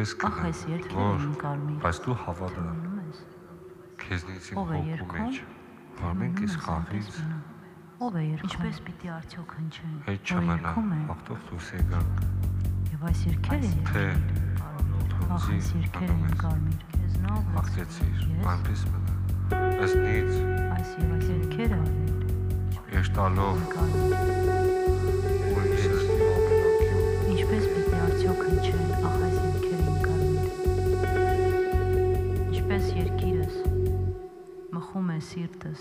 այս կնա, երկերը որ բայց դու ես։ քեզնից իմ հոգու մեջ։ Որ մենք այս խաղից Ով է երգում։ Ինչպես պիտի արդյոք հնչեն։ հետ չմնա, հաղթող դուրս եկանք, Եվ այս երգերը թե Ախ, այս երկերը իմ կարմիր։ Քեզնով ես։ հաղթեցիր, Ես այնպես մնա։ Այսնից այս եւ այս երգերը ես տալով կարմիր։ como é cirtas.